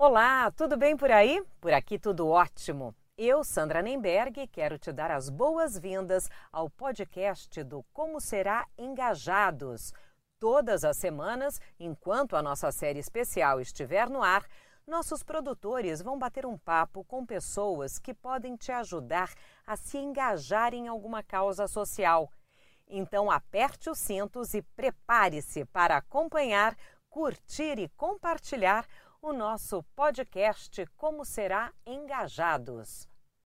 Olá, tudo bem por aí? Por aqui tudo ótimo. Eu, Sandra Nemberg, quero te dar as boas-vindas ao podcast do Como Será Engajados. Todas as semanas, enquanto a nossa série especial estiver no ar, nossos produtores vão bater um papo com pessoas que podem te ajudar a se engajar em alguma causa social. Então, aperte os cintos e prepare-se para acompanhar, curtir e compartilhar o nosso podcast Como Será Engajados.